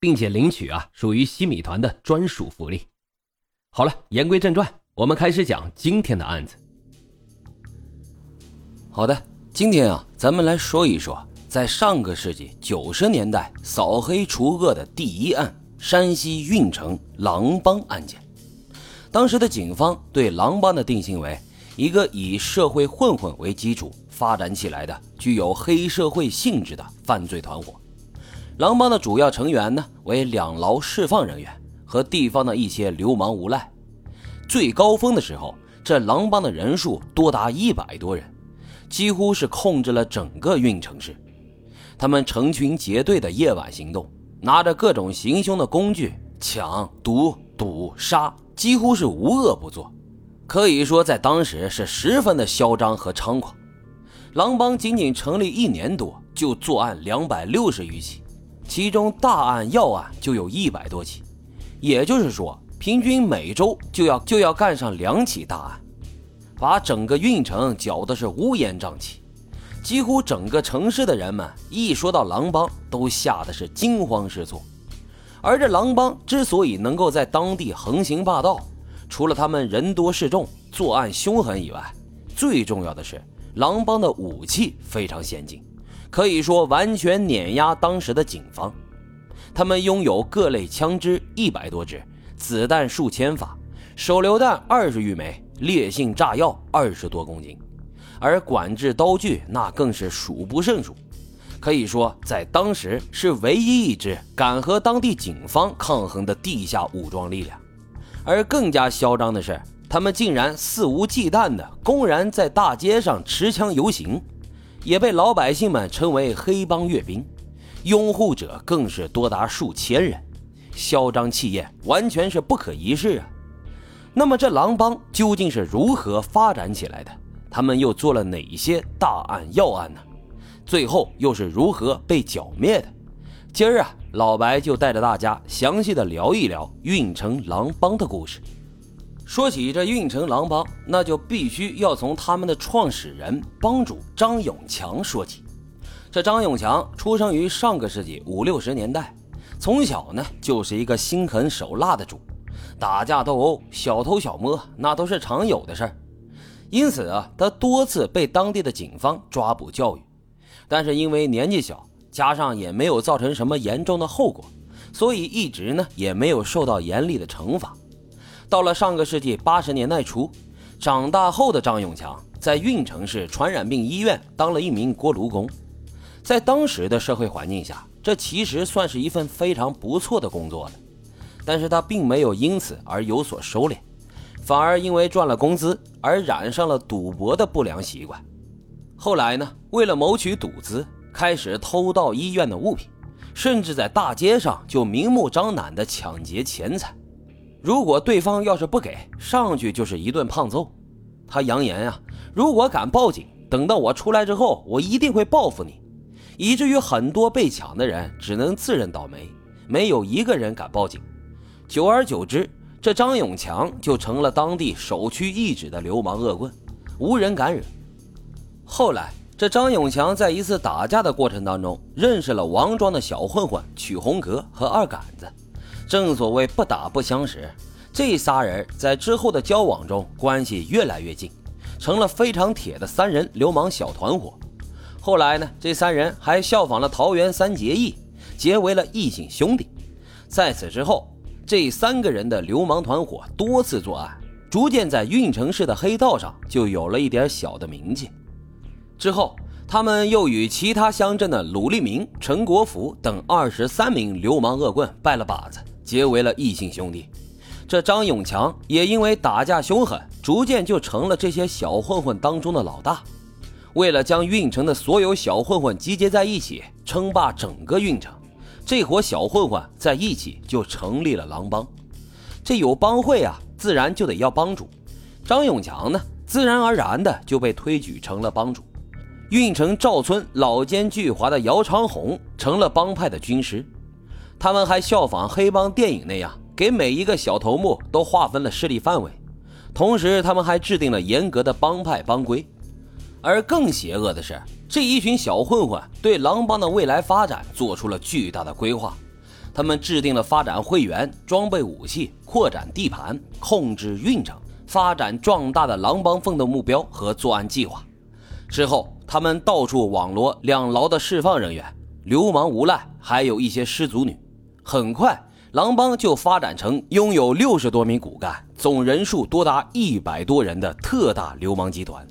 并且领取啊，属于西米团的专属福利。好了，言归正传，我们开始讲今天的案子。好的，今天啊，咱们来说一说在上个世纪九十年代扫黑除恶的第一案——山西运城狼帮案件。当时的警方对狼帮的定性为一个以社会混混为基础发展起来的、具有黑社会性质的犯罪团伙。狼帮的主要成员呢为两牢释放人员和地方的一些流氓无赖。最高峰的时候，这狼帮的人数多达一百多人，几乎是控制了整个运城市。他们成群结队的夜晚行动，拿着各种行凶的工具，抢夺赌杀，几乎是无恶不作。可以说，在当时是十分的嚣张和猖狂。狼帮仅仅成立一年多，就作案两百六十余起。其中大案要案就有一百多起，也就是说，平均每周就要就要干上两起大案，把整个运城搅得是乌烟瘴气，几乎整个城市的人们一说到狼帮，都吓得是惊慌失措。而这狼帮之所以能够在当地横行霸道，除了他们人多势众、作案凶狠以外，最重要的是狼帮的武器非常先进。可以说完全碾压当时的警方，他们拥有各类枪支一百多支，子弹数千发，手榴弹二十余枚，烈性炸药二十多公斤，而管制刀具那更是数不胜数。可以说，在当时是唯一一支敢和当地警方抗衡的地下武装力量。而更加嚣张的是，他们竟然肆无忌惮地公然在大街上持枪游行。也被老百姓们称为“黑帮阅兵”，拥护者更是多达数千人，嚣张气焰完全是不可一世啊！那么这狼帮究竟是如何发展起来的？他们又做了哪些大案要案呢？最后又是如何被剿灭的？今儿啊，老白就带着大家详细的聊一聊运城狼帮的故事。说起这运城狼帮，那就必须要从他们的创始人帮主张永强说起。这张永强出生于上个世纪五六十年代，从小呢就是一个心狠手辣的主，打架斗殴、小偷小摸那都是常有的事儿。因此啊，他多次被当地的警方抓捕教育，但是因为年纪小，加上也没有造成什么严重的后果，所以一直呢也没有受到严厉的惩罚。到了上个世纪八十年代初，长大后的张永强在运城市传染病医院当了一名锅炉工。在当时的社会环境下，这其实算是一份非常不错的工作了。但是他并没有因此而有所收敛，反而因为赚了工资而染上了赌博的不良习惯。后来呢，为了谋取赌资，开始偷盗医院的物品，甚至在大街上就明目张胆地抢劫钱财。如果对方要是不给，上去就是一顿胖揍。他扬言呀，如果敢报警，等到我出来之后，我一定会报复你。以至于很多被抢的人只能自认倒霉，没有一个人敢报警。久而久之，这张永强就成了当地首屈一指的流氓恶棍，无人敢惹。后来，这张永强在一次打架的过程当中，认识了王庄的小混混曲红格和二杆子。正所谓不打不相识，这仨人在之后的交往中关系越来越近，成了非常铁的三人流氓小团伙。后来呢，这三人还效仿了桃园三结义，结为了异姓兄弟。在此之后，这三个人的流氓团伙多次作案，逐渐在运城市的黑道上就有了一点小的名气。之后，他们又与其他乡镇的鲁立明、陈国福等二十三名流氓恶棍拜了把子。结为了异姓兄弟，这张永强也因为打架凶狠，逐渐就成了这些小混混当中的老大。为了将运城的所有小混混集结在一起，称霸整个运城，这伙小混混在一起就成立了狼帮。这有帮会啊，自然就得要帮主。张永强呢，自然而然的就被推举成了帮主。运城赵村老奸巨猾的姚长红成了帮派的军师。他们还效仿黑帮电影那样，给每一个小头目都划分了势力范围，同时他们还制定了严格的帮派帮规。而更邪恶的是，这一群小混混对狼帮的未来发展做出了巨大的规划。他们制定了发展会员、装备武器、扩展地盘、控制运城、发展壮大的狼帮奋斗目标和作案计划。之后，他们到处网罗两牢的释放人员、流氓无赖，还有一些失足女。很快，狼帮就发展成拥有六十多名骨干、总人数多达一百多人的特大流氓集团。